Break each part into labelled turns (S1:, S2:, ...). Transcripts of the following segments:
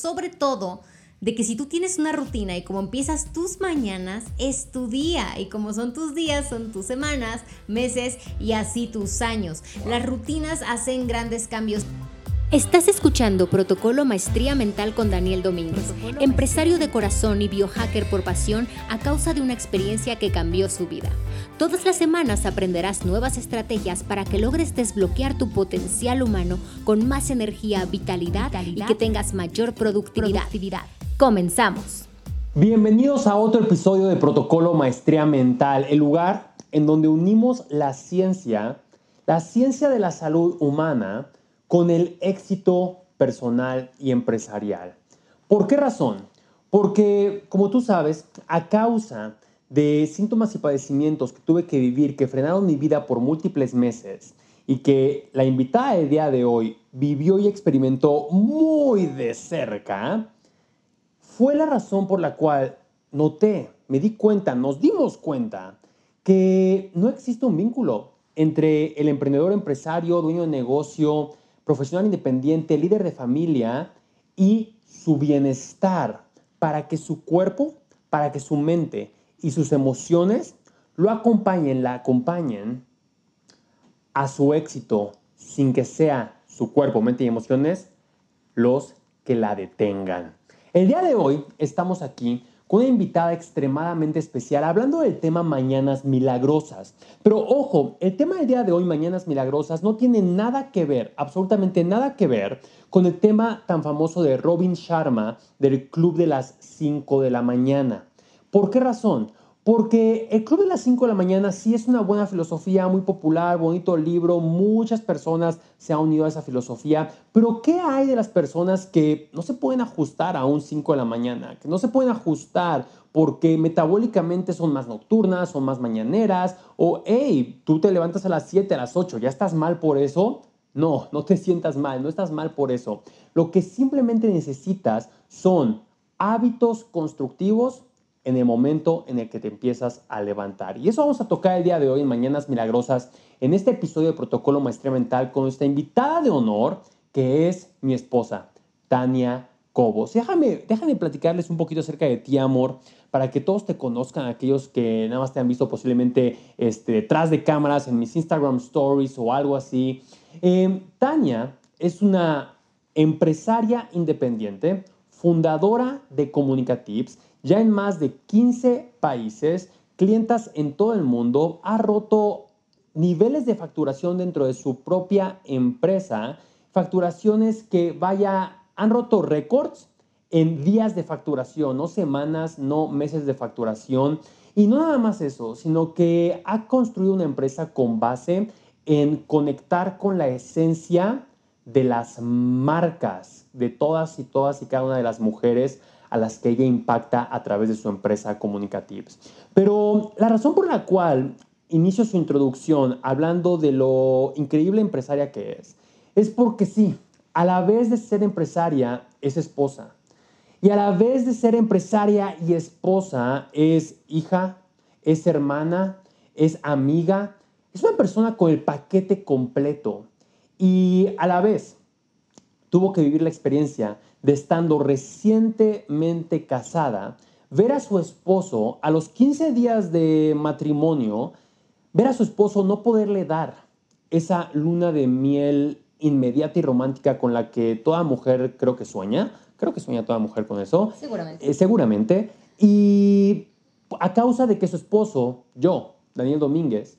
S1: Sobre todo, de que si tú tienes una rutina y como empiezas tus mañanas, es tu día. Y como son tus días, son tus semanas, meses y así tus años. Las rutinas hacen grandes cambios. Estás escuchando Protocolo Maestría Mental con Daniel Domínguez, empresario de corazón y biohacker por pasión a causa de una experiencia que cambió su vida. Todas las semanas aprenderás nuevas estrategias para que logres desbloquear tu potencial humano con más energía, vitalidad, y que tengas mayor productividad. Comenzamos.
S2: Bienvenidos a otro episodio de Protocolo Maestría Mental, el lugar en donde unimos la ciencia, la ciencia de la salud humana, con el éxito personal y empresarial. ¿Por qué razón? Porque, como tú sabes, a causa de síntomas y padecimientos que tuve que vivir, que frenaron mi vida por múltiples meses y que la invitada del día de hoy vivió y experimentó muy de cerca, fue la razón por la cual noté, me di cuenta, nos dimos cuenta que no existe un vínculo entre el emprendedor empresario, dueño de negocio, profesional independiente, líder de familia y su bienestar para que su cuerpo, para que su mente y sus emociones lo acompañen, la acompañen a su éxito sin que sea su cuerpo, mente y emociones los que la detengan. El día de hoy estamos aquí con una invitada extremadamente especial hablando del tema Mañanas Milagrosas. Pero ojo, el tema del día de hoy, Mañanas Milagrosas, no tiene nada que ver, absolutamente nada que ver con el tema tan famoso de Robin Sharma del Club de las 5 de la mañana. ¿Por qué razón? Porque el Club de las 5 de la mañana sí es una buena filosofía, muy popular, bonito libro, muchas personas se han unido a esa filosofía, pero ¿qué hay de las personas que no se pueden ajustar a un 5 de la mañana? Que no se pueden ajustar porque metabólicamente son más nocturnas, son más mañaneras, o hey, tú te levantas a las 7, a las 8, ¿ya estás mal por eso? No, no te sientas mal, no estás mal por eso. Lo que simplemente necesitas son hábitos constructivos en el momento en el que te empiezas a levantar. Y eso vamos a tocar el día de hoy en Mañanas Milagrosas, en este episodio de Protocolo Maestría Mental con nuestra invitada de honor, que es mi esposa, Tania Cobos. Déjame, déjame platicarles un poquito acerca de ti, amor, para que todos te conozcan, aquellos que nada más te han visto posiblemente este, detrás de cámaras en mis Instagram Stories o algo así. Eh, Tania es una empresaria independiente, fundadora de Comunicatives, ya en más de 15 países, clientas en todo el mundo, ha roto niveles de facturación dentro de su propia empresa, facturaciones que vaya, han roto récords en días de facturación, no semanas, no meses de facturación. Y no nada más eso, sino que ha construido una empresa con base en conectar con la esencia de las marcas de todas y todas y cada una de las mujeres a las que ella impacta a través de su empresa Comunicatives. Pero la razón por la cual inicio su introducción hablando de lo increíble empresaria que es, es porque sí, a la vez de ser empresaria es esposa. Y a la vez de ser empresaria y esposa es hija, es hermana, es amiga, es una persona con el paquete completo. Y a la vez tuvo que vivir la experiencia de estando recientemente casada, ver a su esposo a los 15 días de matrimonio, ver a su esposo no poderle dar esa luna de miel inmediata y romántica con la que toda mujer creo que sueña. Creo que sueña toda mujer con eso.
S1: Seguramente.
S2: Eh, seguramente. Y a causa de que su esposo, yo, Daniel Domínguez,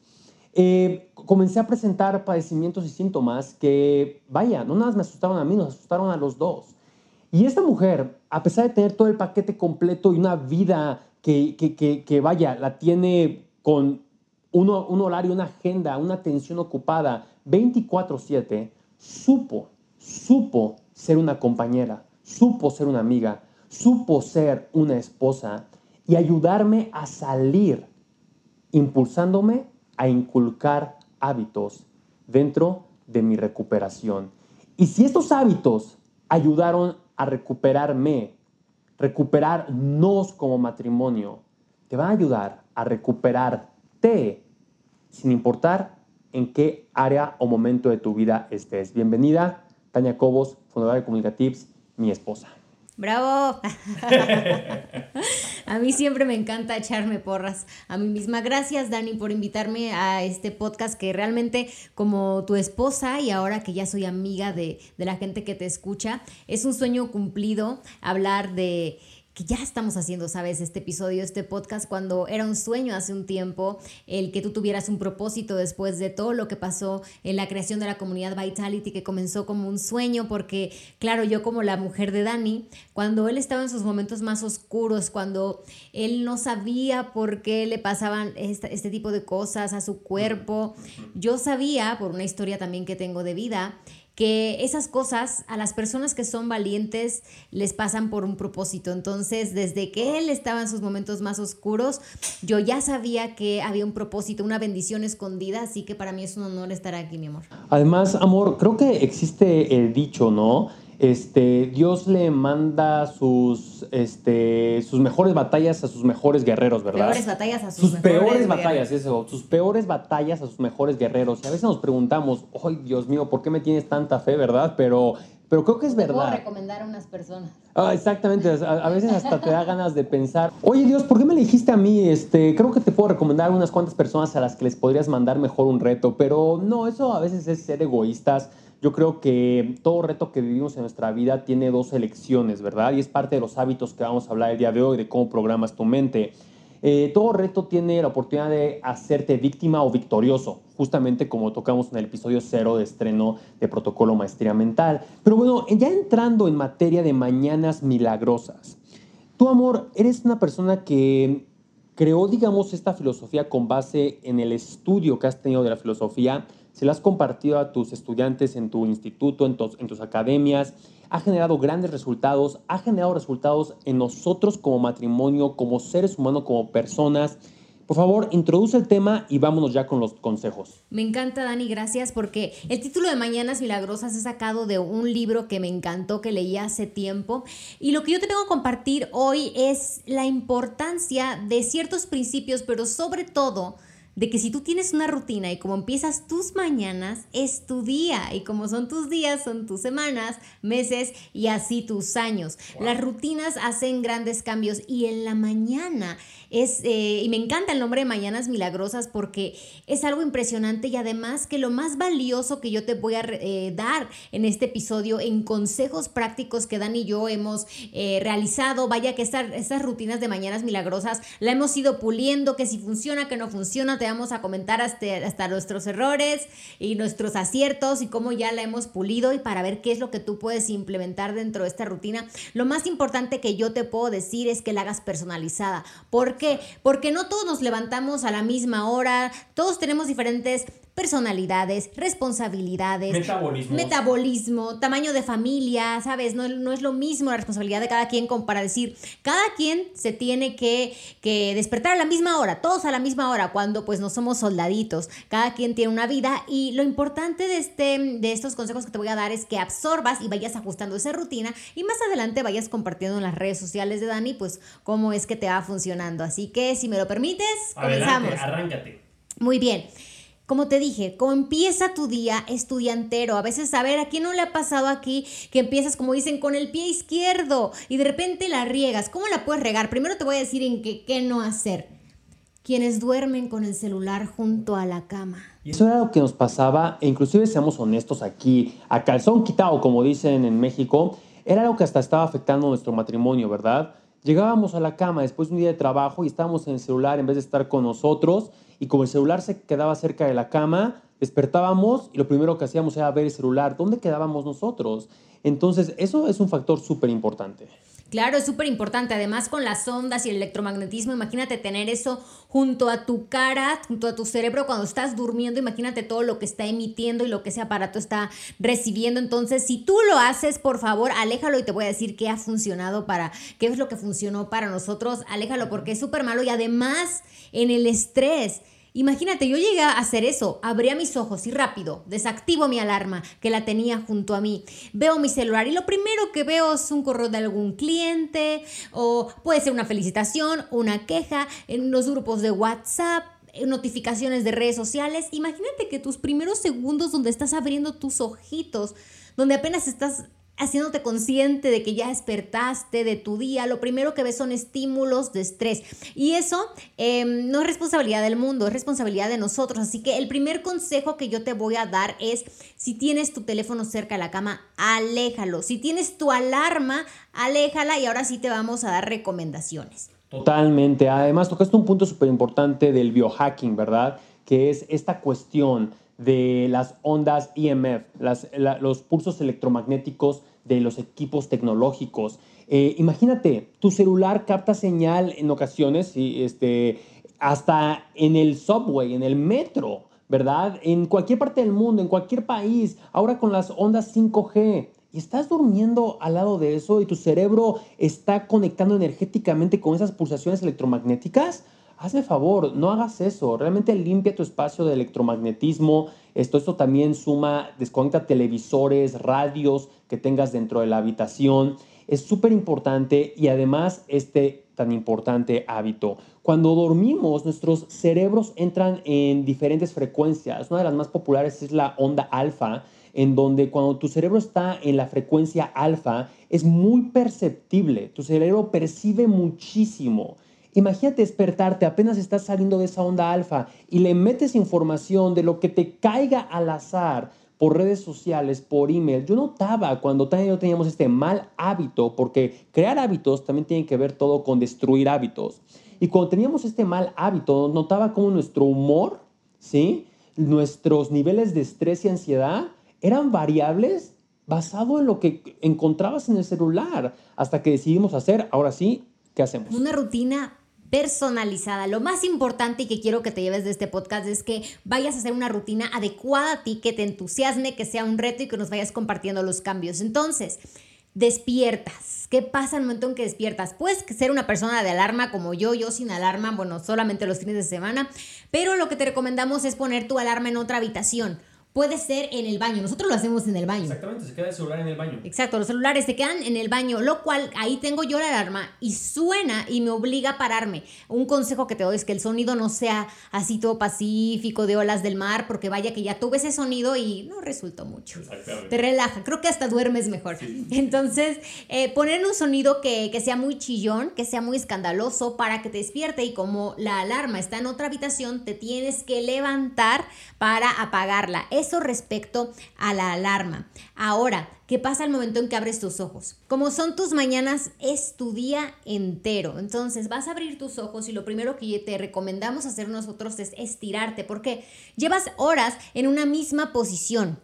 S2: eh, comencé a presentar padecimientos y síntomas que, vaya, no nada más me asustaron a mí, nos asustaron a los dos. Y esta mujer, a pesar de tener todo el paquete completo y una vida que, que, vaya, la tiene con un, un horario, una agenda, una atención ocupada 24/7, supo, supo ser una compañera, supo ser una amiga, supo ser una esposa y ayudarme a salir, impulsándome a inculcar hábitos dentro de mi recuperación. Y si estos hábitos ayudaron a recuperarme, recuperarnos como matrimonio, te van a ayudar a recuperarte sin importar en qué área o momento de tu vida estés. Bienvenida, Tania Cobos, fundadora de Comunicatives, mi esposa.
S1: Bravo. a mí siempre me encanta echarme porras a mí misma. Gracias, Dani, por invitarme a este podcast que realmente como tu esposa y ahora que ya soy amiga de, de la gente que te escucha, es un sueño cumplido hablar de que ya estamos haciendo, ¿sabes? Este episodio, este podcast, cuando era un sueño hace un tiempo, el que tú tuvieras un propósito después de todo lo que pasó en la creación de la comunidad Vitality, que comenzó como un sueño, porque, claro, yo como la mujer de Dani, cuando él estaba en sus momentos más oscuros, cuando él no sabía por qué le pasaban este, este tipo de cosas a su cuerpo, yo sabía, por una historia también que tengo de vida, que esas cosas a las personas que son valientes les pasan por un propósito. Entonces, desde que él estaba en sus momentos más oscuros, yo ya sabía que había un propósito, una bendición escondida, así que para mí es un honor estar aquí, mi amor.
S2: Además, amor, creo que existe el dicho, ¿no? Este, Dios le manda sus, este, sus mejores batallas a sus mejores guerreros, ¿verdad?
S1: Peores batallas a
S2: sus, peores batallas, eso, sus peores batallas a sus mejores guerreros. Y a veces nos preguntamos, ay, Dios mío, ¿por qué me tienes tanta fe, verdad? Pero, pero creo que es verdad. Puedo
S1: recomendar a unas personas.
S2: Ah, exactamente, a, veces hasta te da ganas de pensar, oye Dios, ¿por qué me elegiste a mí? Este, creo que te puedo recomendar unas cuantas personas a las que les podrías mandar mejor un reto, pero no, eso a veces es ser egoístas yo creo que todo reto que vivimos en nuestra vida tiene dos elecciones, ¿verdad? Y es parte de los hábitos que vamos a hablar el día de hoy, de cómo programas tu mente. Eh, todo reto tiene la oportunidad de hacerte víctima o victorioso, justamente como tocamos en el episodio cero de estreno de Protocolo Maestría Mental. Pero bueno, ya entrando en materia de mañanas milagrosas, tu amor, eres una persona que creó, digamos, esta filosofía con base en el estudio que has tenido de la filosofía se lo has compartido a tus estudiantes en tu instituto, en tus, en tus academias, ha generado grandes resultados, ha generado resultados en nosotros como matrimonio, como seres humanos, como personas. Por favor, introduce el tema y vámonos ya con los consejos.
S1: Me encanta, Dani, gracias, porque el título de Mañanas Milagrosas es sacado de un libro que me encantó, que leí hace tiempo. Y lo que yo te tengo que compartir hoy es la importancia de ciertos principios, pero sobre todo de que si tú tienes una rutina y como empiezas tus mañanas, es tu día. Y como son tus días, son tus semanas, meses y así tus años. Las rutinas hacen grandes cambios y en la mañana es, eh, y me encanta el nombre de Mañanas Milagrosas porque es algo impresionante y además que lo más valioso que yo te voy a eh, dar en este episodio, en consejos prácticos que Dan y yo hemos eh, realizado, vaya que estas rutinas de Mañanas Milagrosas la hemos ido puliendo, que si funciona, que no funciona, te vamos a comentar hasta, hasta nuestros errores y nuestros aciertos y cómo ya la hemos pulido y para ver qué es lo que tú puedes implementar dentro de esta rutina. Lo más importante que yo te puedo decir es que la hagas personalizada. ¿Por qué? Porque no todos nos levantamos a la misma hora, todos tenemos diferentes personalidades, responsabilidades, metabolismo, tamaño de familia, ¿sabes? No, no, es lo mismo la responsabilidad de cada quien como para decir, cada quien se tiene que, que despertar a la misma hora, todos a la misma hora, cuando pues no somos soldaditos, cada quien tiene una vida y lo importante de, este, de estos consejos que te voy a dar es que absorbas y vayas ajustando esa rutina y más adelante vayas compartiendo en las redes sociales de Dani pues cómo es que te va funcionando. Así que si me lo permites, comenzamos.
S2: Arráncate.
S1: Muy bien. Como te dije, como empieza tu día estudiantero, a veces, a ver, ¿a quién no le ha pasado aquí que empiezas, como dicen, con el pie izquierdo y de repente la riegas? ¿Cómo la puedes regar? Primero te voy a decir en qué, qué no hacer. Quienes duermen con el celular junto a la cama.
S2: Eso era lo que nos pasaba, e inclusive seamos honestos aquí, a calzón quitado, como dicen en México, era algo que hasta estaba afectando nuestro matrimonio, ¿verdad? Llegábamos a la cama después de un día de trabajo y estábamos en el celular en vez de estar con nosotros y como el celular se quedaba cerca de la cama, despertábamos y lo primero que hacíamos era ver el celular. ¿Dónde quedábamos nosotros? Entonces, eso es un factor súper importante.
S1: Claro, es súper importante. Además, con las ondas y el electromagnetismo, imagínate tener eso junto a tu cara, junto a tu cerebro cuando estás durmiendo. Imagínate todo lo que está emitiendo y lo que ese aparato está recibiendo. Entonces, si tú lo haces, por favor, aléjalo y te voy a decir qué ha funcionado para, qué es lo que funcionó para nosotros. Aléjalo porque es súper malo y además en el estrés Imagínate, yo llegué a hacer eso, abría mis ojos y rápido, desactivo mi alarma que la tenía junto a mí, veo mi celular y lo primero que veo es un correo de algún cliente o puede ser una felicitación, una queja en los grupos de WhatsApp, notificaciones de redes sociales. Imagínate que tus primeros segundos donde estás abriendo tus ojitos, donde apenas estás haciéndote consciente de que ya despertaste de tu día, lo primero que ves son estímulos de estrés. Y eso em, no es responsabilidad del mundo, es responsabilidad de nosotros. Así que el primer consejo que yo te voy a dar es, si tienes tu teléfono cerca de la cama, aléjalo. Si tienes tu alarma, aléjala y ahora sí te vamos a dar recomendaciones.
S2: Totalmente. Además, tocaste un punto súper importante del biohacking, ¿verdad? Que es esta cuestión de las ondas EMF, los pulsos electromagnéticos de los equipos tecnológicos. Eh, imagínate, tu celular capta señal en ocasiones, este, hasta en el subway, en el metro, ¿verdad? En cualquier parte del mundo, en cualquier país, ahora con las ondas 5G. Y estás durmiendo al lado de eso y tu cerebro está conectando energéticamente con esas pulsaciones electromagnéticas. Hazme favor, no hagas eso. Realmente limpia tu espacio de electromagnetismo. Esto, esto también suma, desconecta televisores, radios que tengas dentro de la habitación. Es súper importante y además este tan importante hábito. Cuando dormimos, nuestros cerebros entran en diferentes frecuencias. Una de las más populares es la onda alfa, en donde cuando tu cerebro está en la frecuencia alfa, es muy perceptible. Tu cerebro percibe muchísimo. Imagínate despertarte, apenas estás saliendo de esa onda alfa y le metes información de lo que te caiga al azar por redes sociales, por email. Yo notaba cuando y yo teníamos este mal hábito, porque crear hábitos también tiene que ver todo con destruir hábitos. Y cuando teníamos este mal hábito, notaba como nuestro humor, ¿sí? nuestros niveles de estrés y ansiedad eran variables basado en lo que encontrabas en el celular, hasta que decidimos hacer, ahora sí, ¿qué hacemos?
S1: Una rutina personalizada. Lo más importante y que quiero que te lleves de este podcast es que vayas a hacer una rutina adecuada a ti, que te entusiasme, que sea un reto y que nos vayas compartiendo los cambios. Entonces, despiertas. ¿Qué pasa el momento en que despiertas? Puedes ser una persona de alarma como yo, yo sin alarma, bueno, solamente los fines de semana, pero lo que te recomendamos es poner tu alarma en otra habitación puede ser en el baño. Nosotros lo hacemos en el baño.
S2: Exactamente, se queda el celular en el baño.
S1: Exacto, los celulares se quedan en el baño, lo cual ahí tengo yo la alarma y suena y me obliga a pararme. Un consejo que te doy es que el sonido no sea así todo pacífico de olas del mar, porque vaya que ya tuve ese sonido y no resultó mucho. Te relaja, creo que hasta duermes mejor. Entonces, eh, poner un sonido que, que sea muy chillón, que sea muy escandaloso para que te despierte y como la alarma está en otra habitación, te tienes que levantar para apagarla eso respecto a la alarma. Ahora, ¿qué pasa al momento en que abres tus ojos? Como son tus mañanas, es tu día entero. Entonces vas a abrir tus ojos y lo primero que te recomendamos hacer nosotros es estirarte porque llevas horas en una misma posición.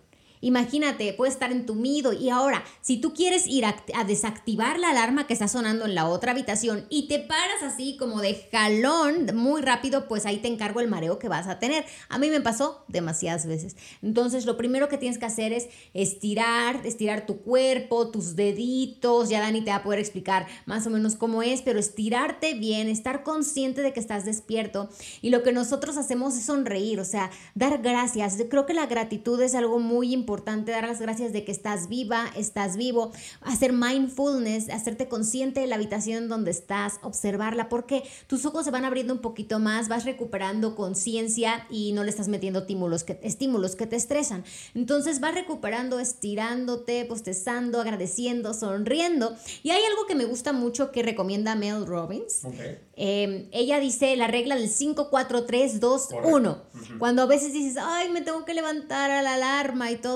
S1: Imagínate, puedes estar entumido y ahora, si tú quieres ir a, desactivar la alarma que está sonando en la otra habitación y te paras así como de jalón muy rápido, pues ahí te encargo el mareo que vas a tener. A mí me pasó demasiadas veces. Entonces, lo primero que tienes que hacer es estirar, estirar tu cuerpo, tus deditos. Ya Dani te va a poder explicar más o menos cómo es, pero estirarte bien, estar consciente de que estás despierto. Y lo que nosotros hacemos es sonreír, o sea, dar gracias. Yo creo que la gratitud es algo muy importante importante dar las gracias de que estás viva, estás vivo, hacer mindfulness, hacerte consciente de la habitación donde estás, observarla, porque tus ojos se van abriendo un poquito más, vas recuperando conciencia y no le estás metiendo estímulos que, estímulos que te estresan. Entonces vas recuperando, estirándote, postezando, agradeciendo, sonriendo. Y hay algo que me gusta mucho que recomienda Mel Robbins. Em, ella dice la regla del 5, 4, 3, 2, 1. Cuando a veces dices, ay, me tengo que levantar a la alarma y todo,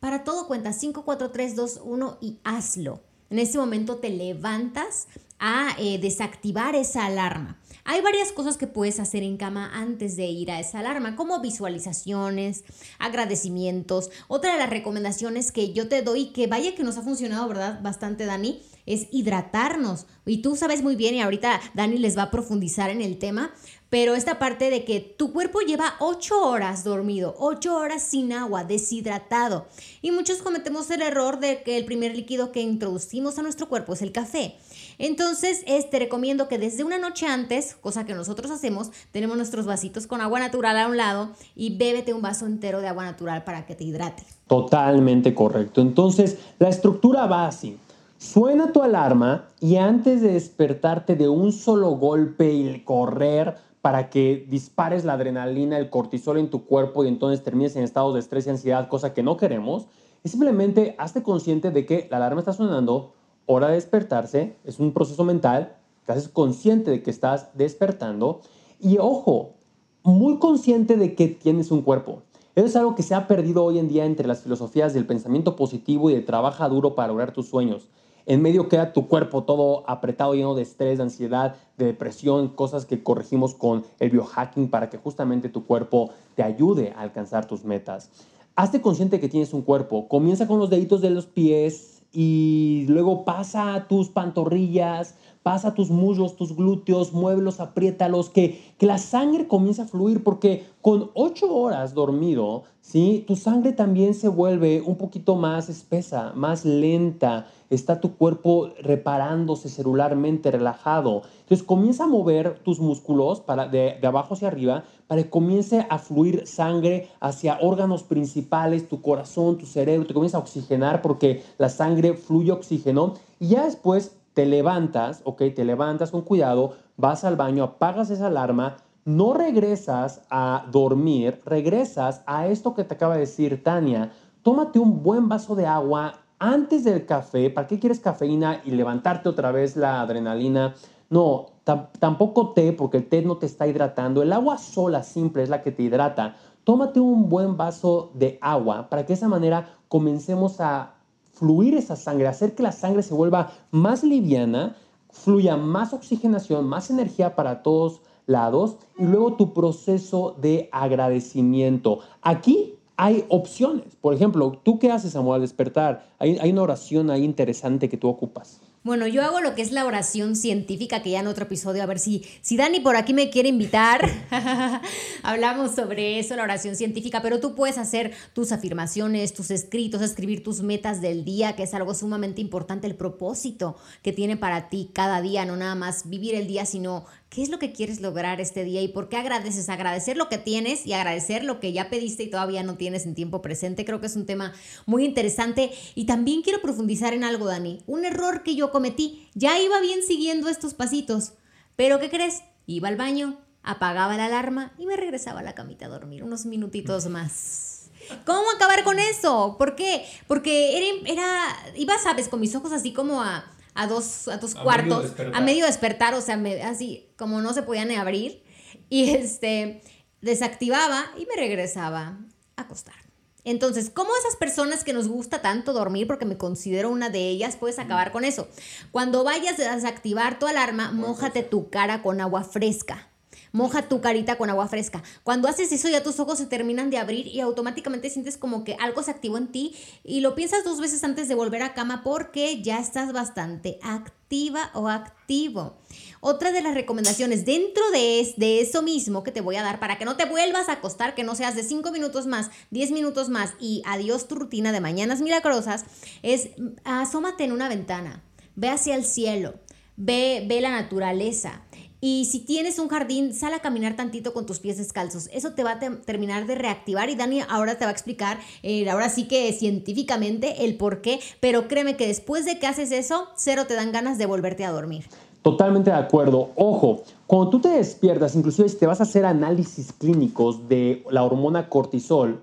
S1: para todo cuenta 5, 4, 3, 2, 1 y hazlo. En ese momento te levantas a eh, desactivar esa alarma. Hay varias cosas que puedes hacer en cama antes de ir a esa alarma, como visualizaciones, agradecimientos. Otra de las recomendaciones que yo te doy, que vaya que nos ha funcionado, ¿verdad? Bastante, Dani, es hidratarnos. Y tú sabes muy bien, y ahorita Dani les va a profundizar en el tema, pero esta parte de que tu cuerpo lleva ocho horas dormido, ocho horas sin agua, deshidratado. Y muchos cometemos el error de que el primer líquido que introducimos a nuestro cuerpo es el café. Entonces, te recomiendo que desde una noche antes, cosa que nosotros hacemos, tenemos nuestros vasitos con agua natural a un lado y bébete un vaso entero de agua natural para que te hidrate.
S2: Totalmente correcto. Entonces, la estructura va así. Suena tu alarma y antes de despertarte de un solo golpe y correr, para que dispares la adrenalina, el cortisol en tu cuerpo y entonces termines en estados de estrés y ansiedad, cosa que no queremos, Es simplemente hazte consciente de que la alarma está sonando, hora de despertarse, es un proceso mental, te haces consciente de que estás despertando y ojo, muy consciente de que tienes un cuerpo. Eso es algo que se ha perdido hoy en día entre las filosofías del pensamiento positivo y de trabaja duro para lograr tus sueños. En medio queda tu cuerpo todo apretado, lleno de estrés, de ansiedad, de depresión, cosas que corregimos con el biohacking para que justamente tu cuerpo te ayude a alcanzar tus metas. Hazte consciente que tienes un cuerpo. Comienza con los deditos de los pies y luego pasa a tus pantorrillas, pasa tus muslos, tus glúteos, muévelos, apriétalos, que, que la sangre comience a fluir, porque con ocho horas dormido, ¿sí? tu sangre también se vuelve un poquito más espesa, más lenta, está tu cuerpo reparándose celularmente, relajado. Entonces comienza a mover tus músculos para, de, de abajo hacia arriba para que comience a fluir sangre hacia órganos principales, tu corazón, tu cerebro, te comienza a oxigenar porque la sangre fluye oxígeno y ya después te levantas, ok, te levantas con cuidado, vas al baño, apagas esa alarma, no regresas a dormir, regresas a esto que te acaba de decir Tania, tómate un buen vaso de agua antes del café, ¿para qué quieres cafeína y levantarte otra vez la adrenalina? No, tampoco té, porque el té no te está hidratando. El agua sola, simple, es la que te hidrata. Tómate un buen vaso de agua para que de esa manera comencemos a fluir esa sangre, hacer que la sangre se vuelva más liviana, fluya más oxigenación, más energía para todos lados y luego tu proceso de agradecimiento. Aquí hay opciones. Por ejemplo, ¿tú qué haces, Samuel, al despertar? Hay, hay una oración ahí interesante que tú ocupas.
S1: Bueno, yo hago lo que es la oración científica, que ya en otro episodio, a ver si, si Dani por aquí me quiere invitar, hablamos sobre eso, la oración científica, pero tú puedes hacer tus afirmaciones, tus escritos, escribir tus metas del día, que es algo sumamente importante, el propósito que tiene para ti cada día, no nada más vivir el día, sino ¿Qué es lo que quieres lograr este día y por qué agradeces? Agradecer lo que tienes y agradecer lo que ya pediste y todavía no tienes en tiempo presente. Creo que es un tema muy interesante. Y también quiero profundizar en algo, Dani. Un error que yo cometí. Ya iba bien siguiendo estos pasitos. Pero ¿qué crees? Iba al baño, apagaba la alarma y me regresaba a la camita a dormir unos minutitos más. ¿Cómo acabar con eso? ¿Por qué? Porque era, era iba, sabes, con mis ojos así como a a dos, a dos cuartos, a medio despertar, o sea, así como no se podían abrir. Y este, desactivaba y me regresaba a acostar. Entonces, ¿cómo esas personas que nos gusta tanto dormir, porque me considero una de ellas, puedes acabar con eso? Cuando vayas a desactivar tu alarma, mójate tu cara con agua fresca. Moja tu carita con agua fresca. Cuando haces eso ya tus ojos se terminan de abrir y automáticamente sientes como que algo se activó en ti y lo piensas dos veces antes de volver a cama porque ya estás bastante activa o activo. Otra de las recomendaciones dentro de, de eso mismo que te voy a dar para que no te vuelvas a acostar, que no seas de 5 minutos más, 10 minutos más y adiós tu rutina de mañanas milagrosas, es asómate en una ventana, ve hacia el cielo, ve, ve la naturaleza y si tienes un jardín, sal a caminar tantito con tus pies descalzos. Eso te va a terminar de reactivar y Dani ahora te va a explicar, eh, ahora sí que científicamente, el por qué. Pero créeme que después de que haces eso, cero te dan ganas de volverte a dormir.
S2: Totalmente de acuerdo. Ojo, cuando tú te despiertas, inclusive si te vas a hacer análisis clínicos de la hormona cortisol,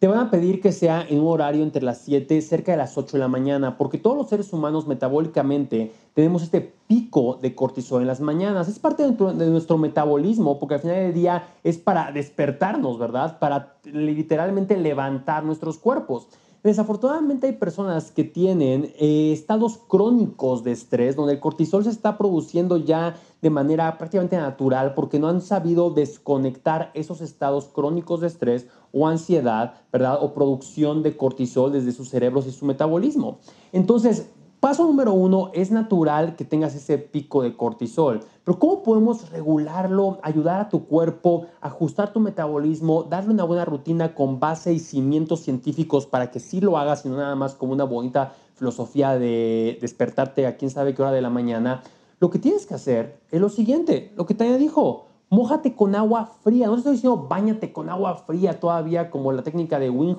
S2: te van a pedir que sea en un horario entre las 7, cerca de las 8 de la mañana, porque todos los seres humanos metabólicamente tenemos este pico de cortisol en las mañanas. Es parte de nuestro, metabolismo, porque al final del día es para despertarnos, ¿verdad? Para literalmente levantar nuestros cuerpos. Desafortunadamente hay personas que tienen eh, estados crónicos de estrés donde el cortisol se está produciendo ya de manera prácticamente natural porque no han sabido desconectar esos estados crónicos de estrés o ansiedad, ¿verdad? O producción de cortisol desde sus cerebros y su metabolismo. Entonces, Paso número uno, es natural que tengas ese pico de cortisol, pero ¿cómo podemos regularlo, ayudar a tu cuerpo, ajustar tu metabolismo, darle una buena rutina con base y cimientos científicos para que sí lo hagas y no nada más como una bonita filosofía de despertarte a quién sabe qué hora de la mañana? Lo que tienes que hacer es lo siguiente, lo que Tania dijo, mójate con agua fría. No estoy diciendo bañate con agua fría todavía como la técnica de Wim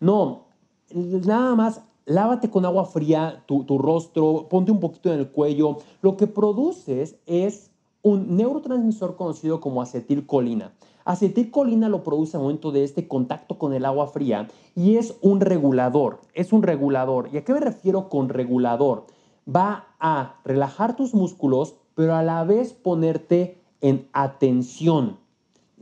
S2: No, nada más lávate con agua fría tu, rostro, ponte un poquito en el cuello. Lo que produces es un neurotransmisor conocido como acetilcolina. Acetilcolina lo produce al momento de este contacto con el agua fría y es un regulador, es un regulador. ¿Y a qué me refiero con regulador? Va a relajar tus músculos, pero a la vez ponerte en atención.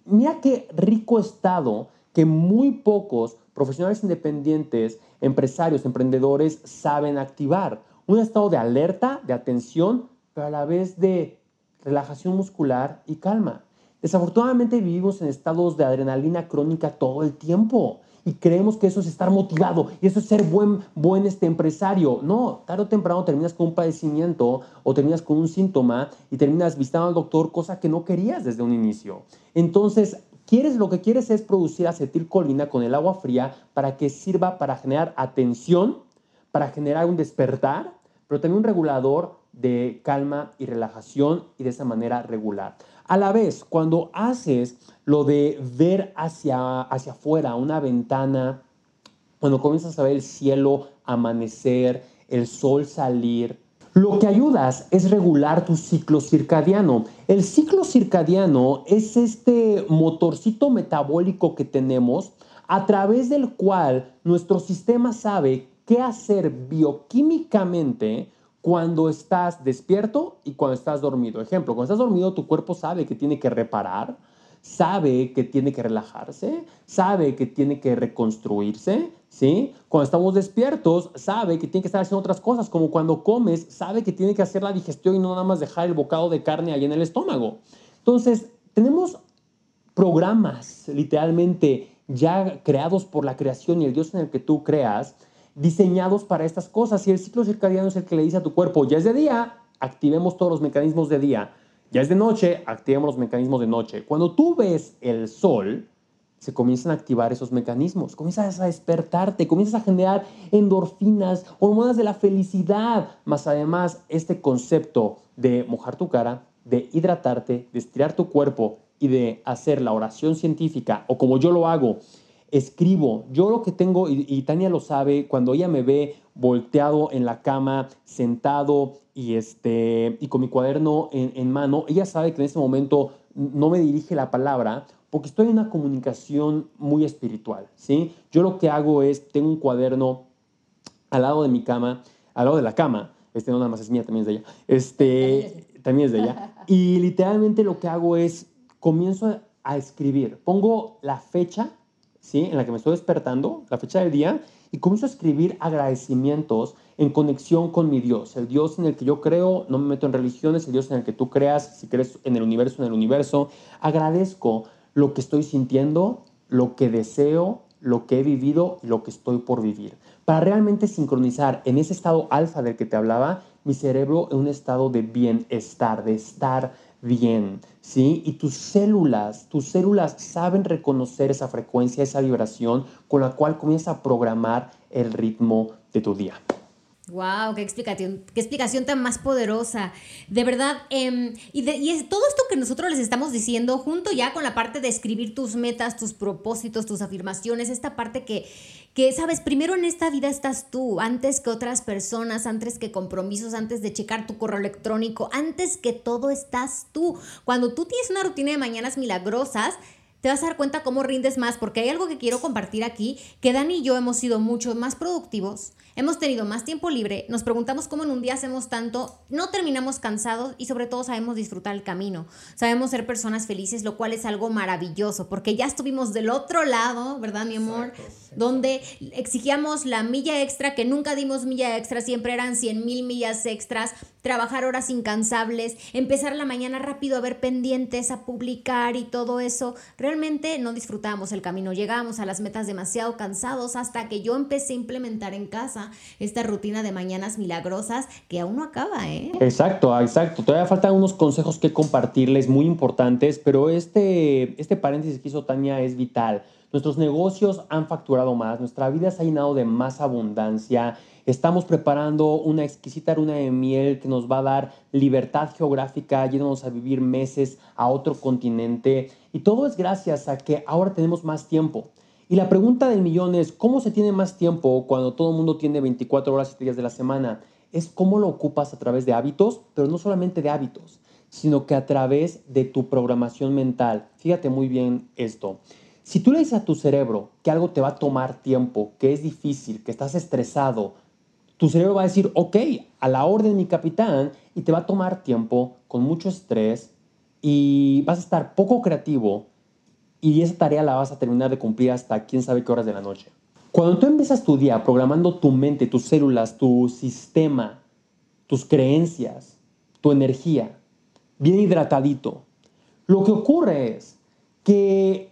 S2: Mira qué rico estado que muy pocos profesionales independientes, empresarios, emprendedores saben activar. Un estado de alerta, de atención, pero a la vez de relajación muscular y calma. Desafortunadamente vivimos en estados de adrenalina crónica todo el tiempo y creemos que eso es estar motivado y eso es ser buen, buen este empresario. No, tarde o temprano terminas con un padecimiento o terminas con un síntoma y terminas visitando al doctor, cosa que no querías desde un inicio. Entonces, quieres, lo que quieres es producir acetilcolina con el agua fría para que sirva para generar atención, para generar un despertar, pero también un regulador de calma y relajación y de esa manera regular. A la vez, cuando haces lo de ver hacia, hacia afuera, una ventana, cuando comienzas a ver el cielo amanecer, el sol salir, lo que ayudas es regular tu ciclo circadiano. El ciclo circadiano es este motorcito metabólico que tenemos a través del cual nuestro sistema sabe qué hacer bioquímicamente cuando estás despierto y cuando estás dormido. Ejemplo, cuando estás dormido tu cuerpo sabe que tiene que reparar, sabe que tiene que relajarse, sabe que tiene que reconstruirse, ¿sí? Cuando estamos despiertos, sabe que tiene que estar haciendo otras cosas, como cuando comes, sabe que tiene que hacer la digestión y no nada más dejar el bocado de carne ahí en el estómago. Entonces, tenemos programas literalmente ya creados por la creación y el Dios en el que tú creas, diseñados para estas cosas. Y el ciclo circadiano es el que le dice a tu cuerpo, ya es de día, activemos todos los mecanismos de día. Ya es de noche, activemos los mecanismos de noche. Cuando tú ves el sol, se comienzan a activar esos mecanismos, comienzas a despertarte, comienzas a generar endorfinas, hormonas de la felicidad, más además este concepto de mojar tu cara, de hidratarte, de estirar tu cuerpo y de hacer la oración científica, o como yo lo hago, escribo. Yo lo que tengo, y, Tania lo sabe, cuando ella me ve volteado en la cama, sentado y, este, y con mi cuaderno en, mano, ella sabe que en ese momento no me dirige la palabra porque estoy en una comunicación muy espiritual, ¿sí? Yo lo que hago es, tengo un cuaderno al lado de mi cama, al lado de la cama, este no nada más es mía, también es de ella, este, también es de ella, y literalmente lo que hago es, comienzo a escribir, pongo la fecha ¿sí? en la que me estoy despertando, la fecha del día, y comienzo a escribir agradecimientos en conexión con mi Dios, el Dios en el que yo creo, no me meto en religiones, el Dios en el que tú creas, si crees en el universo, en el universo. Agradezco lo que estoy sintiendo, lo que deseo, lo que he vivido lo que estoy por vivir. Para realmente sincronizar en ese estado alfa del que te hablaba, mi cerebro en un estado de bienestar, de estar bien, ¿sí? Y tus células, tus células saben reconocer esa frecuencia, esa vibración con la cual comienza a programar el ritmo de tu día.
S1: Wow, qué explicación, qué explicación tan más poderosa. De verdad, em, y, y es, todo esto que nosotros les estamos diciendo, junto ya con la parte de escribir tus metas, tus propósitos, tus afirmaciones, esta parte que, que, sabes, primero en esta vida estás tú, antes que otras personas, antes que compromisos, antes de checar tu correo electrónico, antes que todo estás tú. Cuando tú tienes una rutina de mañanas milagrosas, te vas a dar cuenta cómo rindes más, porque hay algo que quiero compartir aquí, que Dani y yo hemos sido mucho más productivos, hemos tenido más tiempo libre, nos preguntamos cómo en un día hacemos tanto, no terminamos cansados y sobre todo sabemos disfrutar el camino, sabemos ser personas felices, lo cual es algo maravilloso, porque ya estuvimos del otro lado, ¿verdad, mi amor? Donde exigíamos la milla extra, que nunca dimos milla extra, siempre eran 100 mil millas extras, trabajar horas incansables, empezar la mañana rápido a ver pendientes, a publicar y todo eso. Realmente no disfrutábamos el camino, llegábamos a las metas demasiado cansados hasta que yo empecé a implementar en casa esta rutina de mañanas milagrosas que aún no acaba, ¿eh?
S2: Exacto, exacto. Todavía faltan unos consejos que compartirles muy importantes, pero este, este paréntesis que hizo Tania es vital. Nuestros negocios han facturado más, nuestra vida se ha llenado de más abundancia, Estamos preparando una exquisita luna de miel que nos va a dar libertad geográfica, yéndonos a vivir meses a otro continente. Y todo es gracias a que ahora tenemos más tiempo. Y la pregunta del millón es, ¿cómo se tiene más tiempo cuando todo el mundo tiene 24 horas y días de la semana? Es cómo lo ocupas a través de hábitos, pero no solamente de hábitos, sino que a través de tu programación mental. Fíjate muy bien esto. Si tú le dices a tu cerebro que algo te va a tomar tiempo, que es difícil, que estás estresado, tu cerebro va a decir, ok, a la orden mi capitán, y te va a tomar tiempo, con mucho estrés, y vas a estar poco creativo, y esa tarea la vas a terminar de cumplir hasta quién sabe qué horas de la noche. Cuando tú empiezas tu día programando tu mente, tus células, tu sistema, tus creencias, tu energía, bien hidratadito, lo que ocurre es que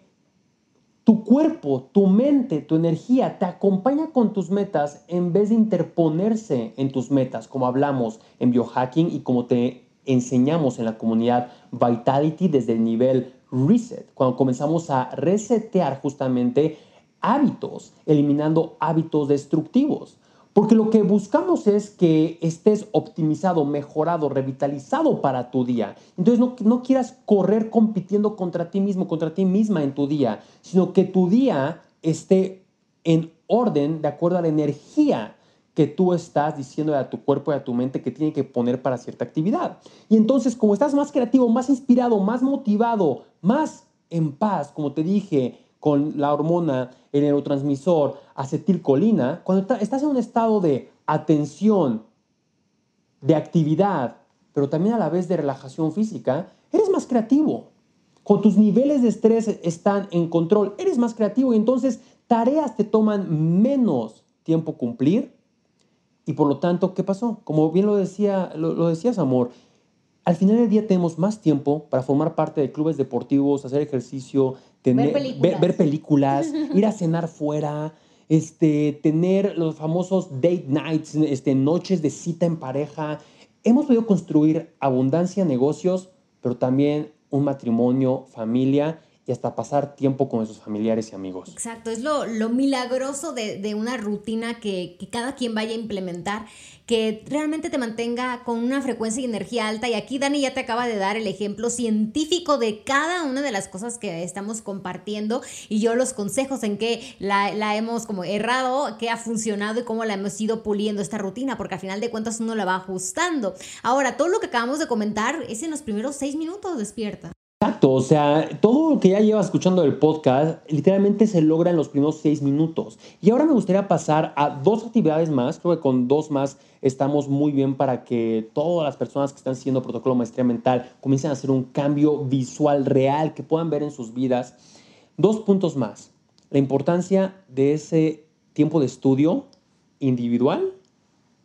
S2: tu cuerpo, tu mente, tu energía te acompaña con tus metas en vez de interponerse en tus metas, como hablamos en biohacking y como te enseñamos en la comunidad Vitality desde el nivel reset, cuando comenzamos a resetear justamente hábitos, eliminando hábitos destructivos. Porque lo que buscamos es que estés optimizado, mejorado, revitalizado para tu día. Entonces no, no, quieras correr compitiendo contra ti mismo, contra ti misma en tu día, sino que tu día esté en orden de acuerdo a la energía que tú estás diciendo a tu cuerpo y a tu mente que tiene que poner para cierta actividad. Y entonces como estás más creativo, más inspirado, más motivado, más en paz, como te dije, con la hormona, el neurotransmisor acetilcolina, cuando estás en un estado de atención, de actividad, pero también a la vez de relajación física, eres más creativo. Con tus niveles de estrés están en control, eres más creativo y entonces tareas te toman menos tiempo cumplir. Y por lo tanto, ¿qué pasó? Como bien lo, decía, lo decías, amor, al final del día tenemos más tiempo para formar parte de clubes deportivos, hacer ejercicio,
S1: ver películas,
S2: ver, películas ir a cenar fuera, este, tener los famosos date nights, este, noches de cita en pareja. Hemos podido construir abundancia, negocios, pero también un matrimonio, familia y hasta pasar tiempo con esos familiares y amigos.
S1: Exacto, es lo, milagroso de, una rutina que, que, cada quien vaya a implementar, que realmente te mantenga con una frecuencia y energía alta. Y aquí Dani ya te acaba de dar el ejemplo científico de cada una de las cosas que estamos compartiendo y yo los consejos en que la, la hemos como errado, que ha funcionado y cómo la hemos ido puliendo esta rutina, porque al final de cuentas uno la va ajustando. Ahora, todo lo que acabamos de comentar es en los primeros seis minutos despierta.
S2: Exacto, o sea, todo lo que ya lleva escuchando el podcast literalmente se logra en los primeros seis minutos. Y ahora me gustaría pasar a dos actividades más, creo que con dos más estamos muy bien para que todas las personas que están haciendo protocolo maestría mental comiencen a hacer un cambio visual real que puedan ver en sus vidas. Dos puntos más, la importancia de ese tiempo de estudio individual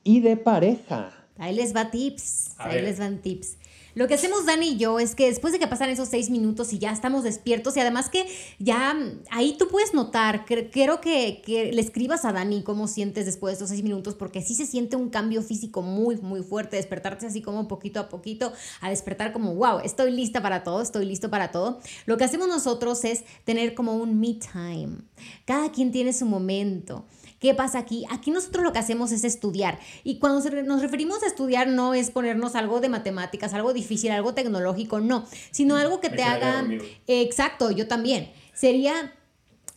S2: y de pareja.
S1: Ahí les va tips, ahí les van tips. Lo que hacemos Dani y yo es que después de que pasan esos seis minutos y ya estamos despiertos y además que ya mm, ahí tú puedes notar, quiero que, que, le escribas a Dani cómo sientes después de esos seis minutos porque sí se siente un cambio físico muy, muy fuerte, despertarte así como poquito a poquito, a despertar como, wow, estoy lista para todo, estoy listo para todo. Lo que hacemos nosotros es tener como un me time. Cada quien tiene su momento. ¿Qué pasa aquí? Aquí nosotros lo que hacemos es estudiar. Y cuando nos referimos a estudiar no es ponernos algo de matemáticas, algo difícil, algo tecnológico, no, sino algo que te haga... Exacto, yo también. Sería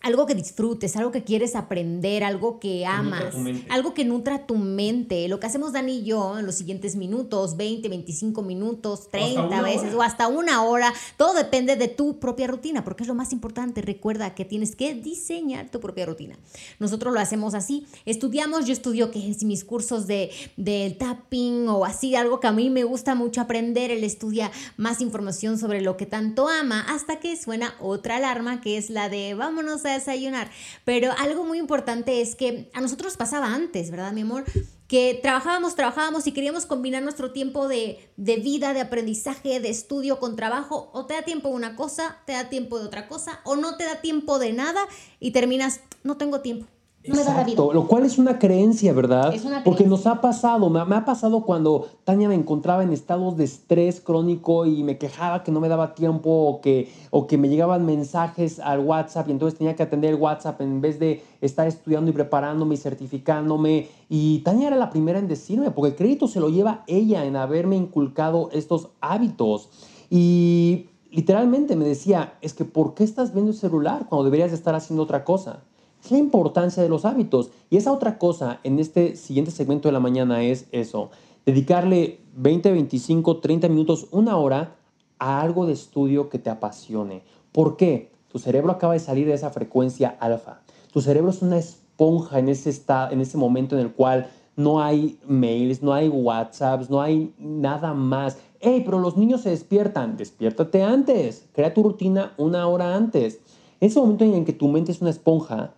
S1: algo que disfrutes, algo que quieres aprender, algo que amas, algo que nutra tu mente. Lo que hacemos Dani y yo en los siguientes minutos, 20, 25 minutos, 30 veces o hasta una hora, todo depende de tu propia rutina, porque es lo más importante. Recuerda que tienes que diseñar tu propia rutina. Nosotros lo hacemos así, estudiamos, yo estudio que es mis cursos de, de tapping o así, algo que a mí me gusta mucho aprender, él estudia más información sobre lo que tanto ama, hasta que suena otra alarma que es la de vámonos a desayunar. Pero algo muy importante es que a nosotros pasaba antes, ¿verdad, mi amor? que trabajábamos, trabajábamos y queríamos combinar nuestro tiempo de, de, vida, de aprendizaje, de estudio con trabajo, o te da tiempo de una cosa, te da tiempo de otra cosa, o no te da tiempo de nada y terminas, no tengo tiempo.
S2: Exacto, lo cual es una creencia, ¿verdad? Porque nos ha pasado, me, ha pasado cuando Tania me encontraba en estados de estrés crónico y me quejaba que no me daba tiempo o que, o que me llegaban mensajes al WhatsApp y entonces tenía que atender el WhatsApp en vez de estar estudiando y preparándome y certificándome. Y Tania era la primera en decirme, porque el crédito se lo lleva ella en haberme inculcado estos hábitos. Y literalmente me decía, es que ¿por qué estás viendo el celular cuando deberías estar haciendo otra cosa? La importancia de los hábitos. Y esa otra cosa en este siguiente segmento de la mañana es eso, dedicarle 20, 25, 30 minutos, una hora a algo de estudio que te apasione. ¿Por qué? Tu cerebro acaba de salir de esa frecuencia alfa. Tu cerebro es una esponja en ese, en ese momento en el cual no hay mails, no hay WhatsApps, no hay nada más. Hey, pero los niños se despiertan. Despiértate antes. Crea tu rutina una hora antes. Ese momento en el que tu mente es una esponja,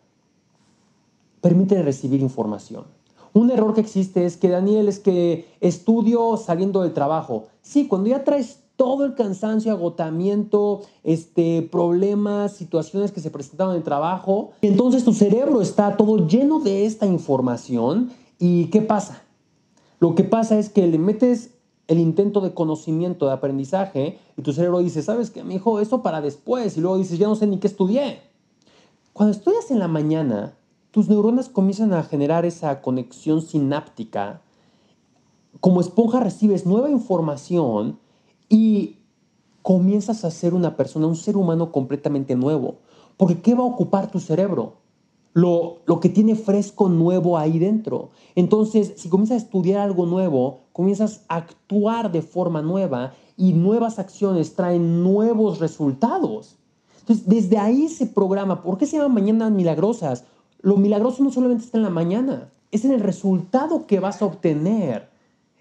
S2: permite recibir información. Un error que existe es que Daniel es que estudio saliendo del trabajo. Sí, cuando ya traes todo el cansancio, agotamiento, este, problemas, situaciones que se presentaron en el trabajo, entonces tu cerebro está todo lleno de esta información y ¿qué pasa? Lo que pasa es que le metes el intento de conocimiento, de aprendizaje, y tu cerebro dice, ¿sabes qué, mi hijo? Eso para después. Y luego dices, ya no sé ni qué estudié. Cuando estudias en la mañana, tus neuronas comienzan a generar esa conexión sináptica. Como esponja recibes nueva información y comienzas a ser una persona, un ser humano completamente nuevo. Porque ¿qué va a ocupar tu cerebro? Lo, lo, que tiene fresco nuevo ahí dentro. Entonces, si comienzas a estudiar algo nuevo, comienzas a actuar de forma nueva y nuevas acciones traen nuevos resultados. Entonces, desde ahí se programa. ¿Por qué se llaman mañanas milagrosas? Lo milagroso no solamente está en la mañana, es en el resultado que vas a obtener.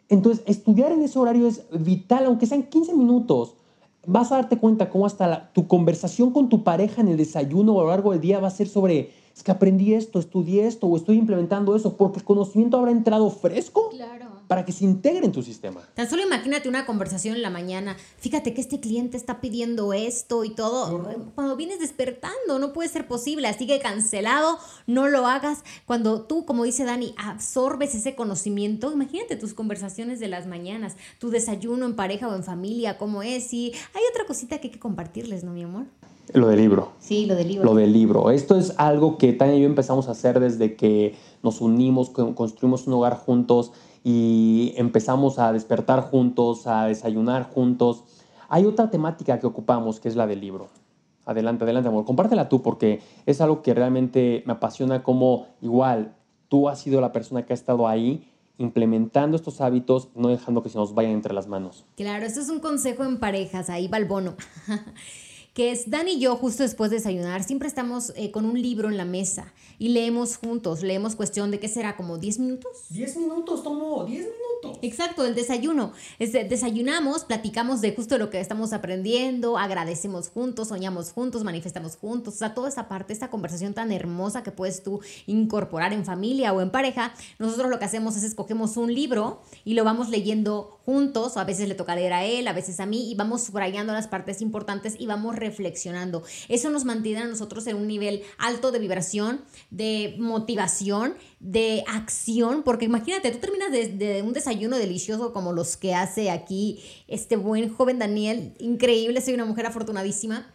S2: Entonces, estudiar en ese horario es vital, aunque sean 15 minutos. Vas a darte cuenta cómo hasta tu conversación con tu pareja en el desayuno o a lo largo del día va a ser sobre, es que aprendí esto, estudié esto o estoy implementando eso, porque el conocimiento habrá entrado fresco. Claro para que se integre en tu sistema.
S1: Tan solo imagínate una conversación en la mañana. Fíjate que este cliente está pidiendo esto y todo. Cuando vienes despertando, no puede ser posible. Así que cancelado, no lo hagas. Cuando tú, como dice Dani, absorbes ese conocimiento, imagínate tus conversaciones de las mañanas, tu desayuno en pareja o en familia, cómo es. Y hay otra cosita que hay que compartirles, ¿no, mi amor?
S2: Lo del libro.
S1: Sí, lo del libro.
S2: Lo del libro. Esto es algo que Tania y yo empezamos a hacer desde que nos unimos, construimos un hogar juntos y empezamos a despertar juntos, a desayunar juntos. Hay otra temática que ocupamos que es la del libro. Adelante, adelante, amor. Compártela tú porque es algo que realmente me apasiona como igual tú has sido la persona que ha estado ahí implementando estos hábitos, no dejando que se nos vayan entre las manos.
S1: Claro, esto es un consejo en parejas, ahí va el bono. que es Dan y yo justo después de desayunar, siempre estamos eh, con un libro en la mesa y leemos juntos, leemos cuestión de qué será, como 10 minutos.
S2: 10 minutos, tomo, 10 minutos.
S1: Exacto, el desayuno. desayunamos, platicamos de justo lo que estamos aprendiendo, agradecemos juntos, soñamos juntos, manifestamos juntos, o sea, toda esta parte, esta conversación tan hermosa que puedes tú incorporar en familia o en pareja, nosotros lo que hacemos es escogemos un libro y lo vamos leyendo juntos, a veces le toca leer a él, a veces a mí, y vamos subrayando las partes importantes y vamos reflexionando. Eso nos mantiene a nosotros en un nivel alto de vibración, de motivación, de acción, porque imagínate, tú terminas de, un desayuno delicioso como los que hace aquí este buen joven Daniel, increíble, soy una mujer afortunadísima.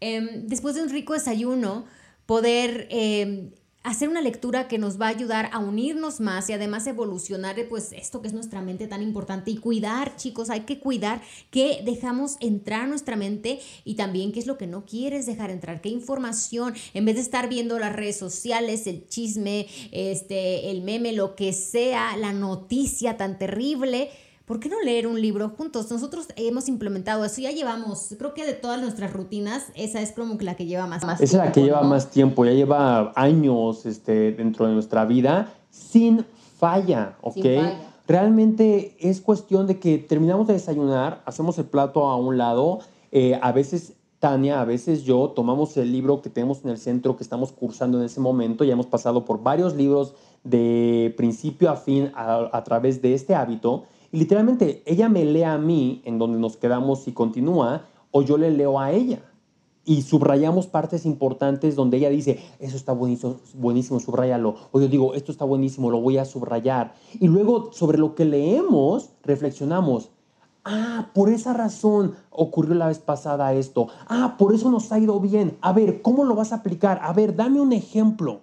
S1: Em, después de un rico desayuno, poder em, hacer una lectura que nos va a ayudar a unirnos más y además evolucionar pues esto que es nuestra mente tan importante y cuidar, chicos, hay que cuidar que dejamos entrar nuestra mente y también qué es lo que no quieres dejar entrar, qué información, en vez de estar viendo las redes sociales, el chisme, este, el meme, lo que sea, la noticia tan terrible, ¿por qué no leer un libro juntos? Nosotros hemos implementado eso, ya llevamos, creo que de todas nuestras rutinas, esa es como la que lleva más,
S2: más Esa es la que lleva más tiempo, ya lleva años este, dentro de nuestra vida sin falla, ¿ok? Realmente es cuestión de que terminamos de desayunar, hacemos el plato a un lado, eh, a veces Tania, a veces yo tomamos el libro que tenemos en el centro que estamos cursando en ese momento, ya hemos pasado por varios libros de principio a fin a, a través de este hábito literalmente ella me lee a mí en donde nos quedamos y continúa, o yo le leo a ella. Y subrayamos partes importantes donde ella dice, eso está buenísimo, buenísimo, subrayalo. O yo digo, esto está buenísimo, lo voy a subrayar. Y luego sobre lo que leemos, reflexionamos. Ah, por esa razón ocurrió la vez pasada esto. Ah, por eso nos ha ido bien. A ver, ¿cómo lo vas a aplicar? A ver, dame un ejemplo.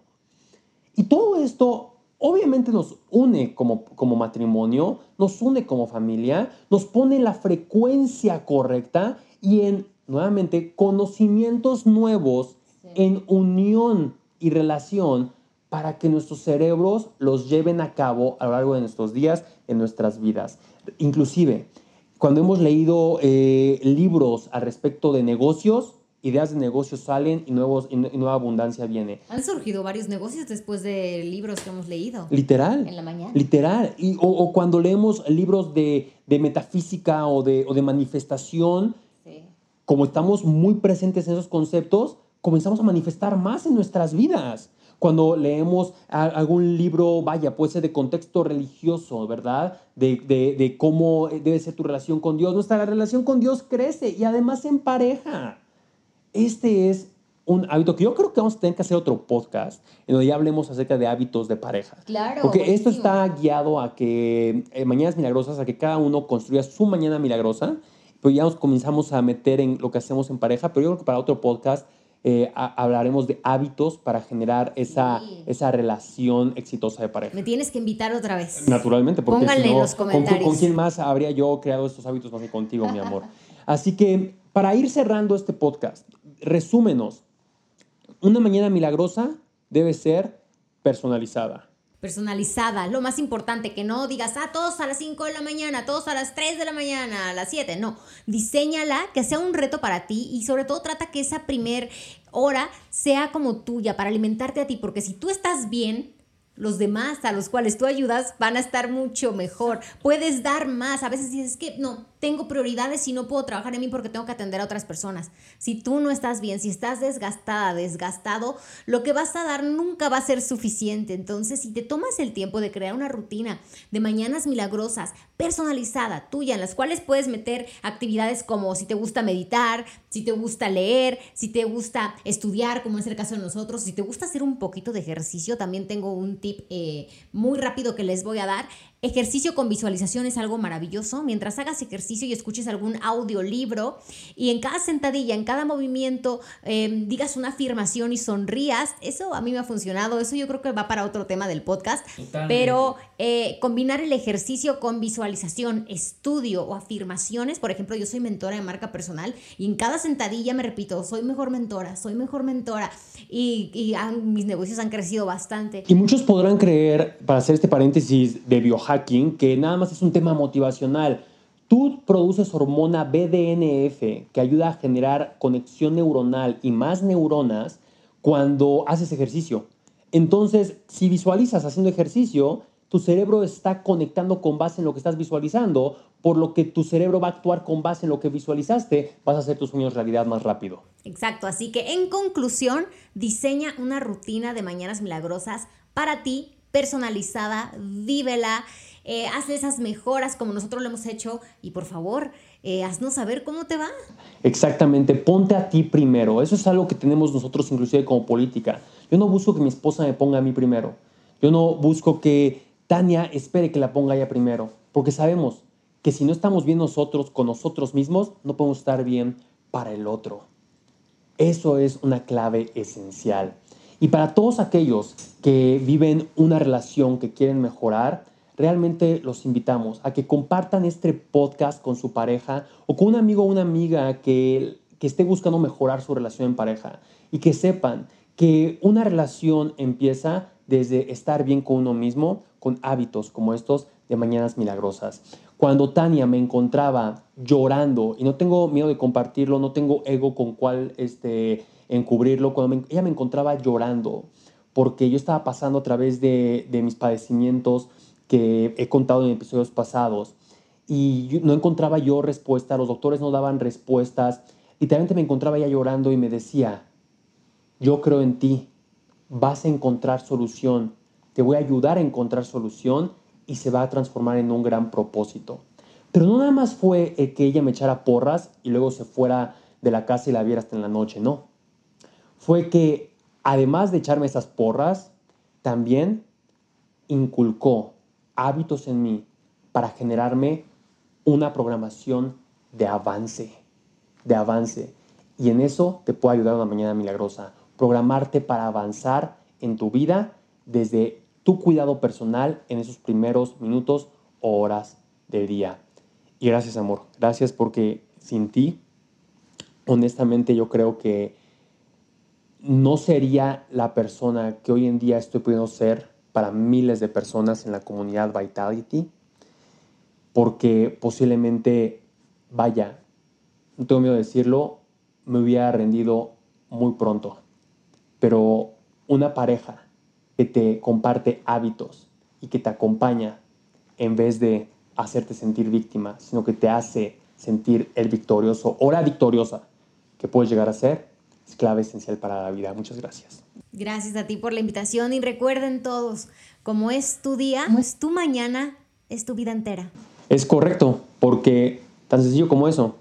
S2: Y todo esto obviamente nos une como, como matrimonio, nos une como familia, nos pone la frecuencia correcta y en, nuevamente, conocimientos nuevos en unión y relación para que nuestros cerebros los lleven a cabo a lo largo de nuestros días, en nuestras vidas. Inclusive, cuando hemos leído eh, libros al respecto de negocios, ideas de negocios salen y, nuevos, y nueva abundancia viene.
S1: Han surgido varios negocios después de libros que hemos leído.
S2: Literal.
S1: En la mañana.
S2: Literal. Y, o, cuando leemos libros de, de metafísica o de, o de manifestación, sí. como estamos muy presentes en esos conceptos, comenzamos a manifestar más en nuestras vidas. Cuando leemos algún libro, vaya, puede ser de contexto religioso, ¿verdad? De, de, de cómo debe ser tu relación con Dios. Nuestra relación con Dios crece y además en pareja. Este es un hábito que yo creo que vamos a tener que hacer otro podcast en donde ya hablemos acerca de hábitos de pareja.
S1: Claro.
S2: Porque esto está guiado a que eh, mañanas milagrosas, a que cada uno construya su mañana milagrosa, pero ya nos comenzamos a meter en lo que hacemos en pareja, pero yo creo que para otro podcast eh, hablaremos de hábitos para generar esa, esa relación exitosa de pareja.
S1: Me tienes que invitar otra vez.
S2: Naturalmente, porque
S1: Pónganle en los comentarios.
S2: ¿con, ¿con, quién más habría yo creado estos hábitos más que contigo, mi amor? Así que para ir cerrando este podcast, resúmenos. Una mañana milagrosa debe ser personalizada.
S1: Personalizada, lo más importante, que no digas, ah, todos a las 5 de la mañana, todos a las 3 de la mañana, a las 7. No, diseñala, que sea un reto para ti y sobre todo trata que esa primer hora sea como tuya, para alimentarte a ti, porque si tú estás bien, los demás a los cuales tú ayudas van a estar mucho mejor. Puedes dar más. A veces dices que no, tengo prioridades y no puedo trabajar en mí porque tengo que atender a otras personas. Si tú no estás bien, si estás desgastada, desgastado, lo que vas a dar nunca va a ser suficiente. Entonces, si te tomas el tiempo de crear una rutina de mañanas milagrosas, personalizada, tuya, en las cuales puedes meter actividades como si te gusta meditar, si te gusta leer, si te gusta estudiar, como es el caso de nosotros, si te gusta hacer un poquito de ejercicio, también tengo un tip eh, muy rápido que les voy a dar. Ejercicio con visualización es algo maravilloso. Mientras hagas ejercicio y escuches algún audiolibro y en cada sentadilla, en cada movimiento, em, digas una afirmación y sonrías, eso a mí me ha funcionado. Eso yo creo que va para otro tema del podcast. Pero eh, combinar el ejercicio con visualización, estudio o afirmaciones. Por ejemplo, yo soy mentora de marca personal y en cada sentadilla me repito, soy mejor mentora, soy mejor mentora. Y, mis negocios han crecido bastante.
S2: Y muchos podrán creer, para hacer este paréntesis de que nada más es un tema motivacional. Tú produces hormona BDNF que ayuda a generar conexión neuronal y más neuronas cuando haces ejercicio. Entonces, si visualizas haciendo ejercicio, tu cerebro está conectando con base en lo que estás visualizando, por lo que tu cerebro va a actuar con base en lo que visualizaste, vas a hacer tus sueños realidad más rápido.
S1: Exacto, así que en conclusión, diseña una rutina de mañanas milagrosas para ti personalizada, vívela, eh, haz esas mejoras como nosotros lo hemos hecho y por favor, eh, haznos saber cómo te va.
S2: Exactamente, ponte a ti primero. Eso es algo que tenemos nosotros inclusive como política. Yo no busco que mi esposa me ponga a mí primero. Yo no busco que Tania espere que la ponga ella primero, porque sabemos que si no estamos bien nosotros con nosotros mismos, no podemos estar bien para el otro. Eso es una clave esencial. Y para todos aquellos que viven una relación que quieren mejorar, realmente los invitamos a que compartan este podcast con su pareja o con un amigo o una amiga que, que esté buscando mejorar su relación en pareja y que sepan que una relación empieza desde estar bien con uno mismo, con hábitos como estos de mañanas milagrosas. Cuando Tania me encontraba llorando, y no tengo miedo de compartirlo, no tengo ego con cuál este, encubrirlo, cuando ella me encontraba llorando, porque yo estaba pasando a través de, mis padecimientos que he contado en episodios pasados, y no encontraba yo respuesta, los doctores no daban respuestas, literalmente me encontraba ella llorando y me decía, yo creo en ti, vas a encontrar solución, te voy a ayudar a encontrar solución y se va a transformar en un gran propósito. Pero no nada más fue que ella me echara porras y luego se fuera de la casa y la viera hasta en la noche, no fue que además de echarme esas porras, también inculcó hábitos en mí para generarme una programación de avance, de avance. Y en eso te puede ayudar una mañana milagrosa. Programarte para avanzar en tu vida desde tu cuidado personal en esos primeros minutos o horas del día. Y gracias, amor. Gracias porque sin ti, honestamente yo creo que no sería la persona que hoy en día estoy pudiendo ser para miles de personas en la comunidad Vitality. porque posiblemente, vaya, no tengo miedo de decirlo, me hubiera rendido muy pronto. Pero una pareja que te comparte hábitos y que te acompaña en vez de hacerte sentir víctima, sino que te hace sentir el victorioso o la victoriosa que puedes llegar a ser, es clave esencial para la vida. Muchas gracias.
S1: Gracias a ti por la invitación y recuerden todos, como es tu día, como es tu mañana, es tu vida entera.
S2: Es correcto, porque tan sencillo como eso,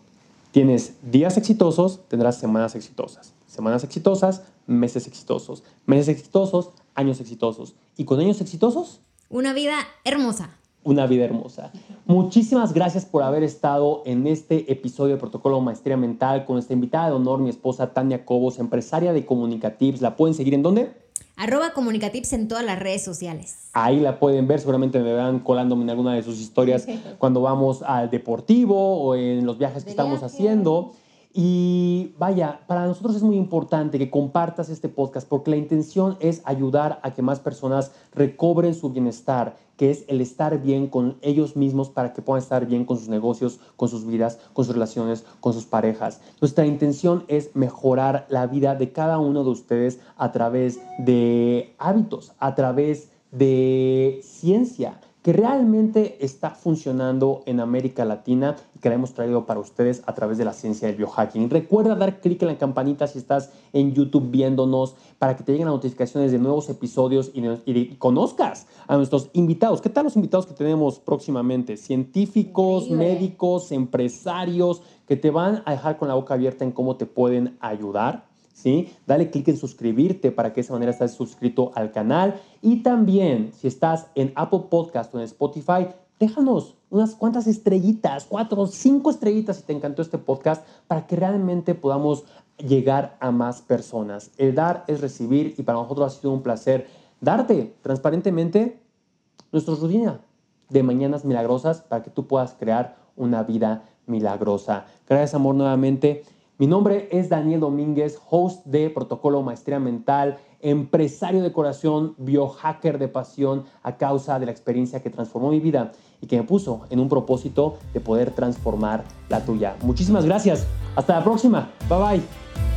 S2: tienes días exitosos, tendrás semanas exitosas. Semanas exitosas, meses exitosos. Meses exitosos, años exitosos. Y con años exitosos...
S1: Una vida hermosa
S2: una vida hermosa. Muchísimas gracias por haber estado en este episodio de Protocolo Maestría Mental con esta invitada de honor, mi esposa Tania Cobos, empresaria de Comunicatives. ¿La pueden seguir en dónde?
S1: Arroba Comunicatives en todas las redes sociales.
S2: Ahí la pueden ver, seguramente me verán colándome en alguna de sus historias cuando vamos al deportivo o en los viajes que estamos haciendo. Y vaya, para nosotros es muy importante que compartas este podcast porque la intención es ayudar a que más personas recobren su bienestar, que es el estar bien con ellos mismos para que puedan estar bien con sus negocios, con sus vidas, con sus relaciones, con sus parejas. Nuestra intención es mejorar la vida de cada uno de ustedes a través de hábitos, a través de ciencia que realmente está funcionando en América Latina y que la hemos traído para ustedes a través de la ciencia del biohacking. Recuerda dar clic en la campanita si estás en YouTube viéndonos para que te lleguen las notificaciones de nuevos episodios y, conozcas a nuestros invitados. ¿Qué tal los invitados que tenemos próximamente? Científicos, médicos, empresarios que te van a dejar con la boca abierta en cómo te pueden ayudar ¿sí? Dale clic en suscribirte para que de esa manera estés suscrito al canal. Y también, si estás en Apple Podcast o en Spotify, déjanos unas cuantas estrellitas, cuatro cinco estrellitas si te encantó este podcast, para que realmente podamos llegar a más personas. El dar es recibir y para nosotros ha sido un placer darte transparentemente nuestra rutina de mañanas milagrosas para que tú puedas crear una vida milagrosa. Gracias amor nuevamente. Mi nombre es Daniel Domínguez, host de Protocolo Maestría Mental, empresario de corazón, biohacker de pasión a causa de la experiencia que transformó mi vida y que me puso en un propósito de poder transformar la tuya. Muchísimas gracias. Hasta la próxima. Bye bye.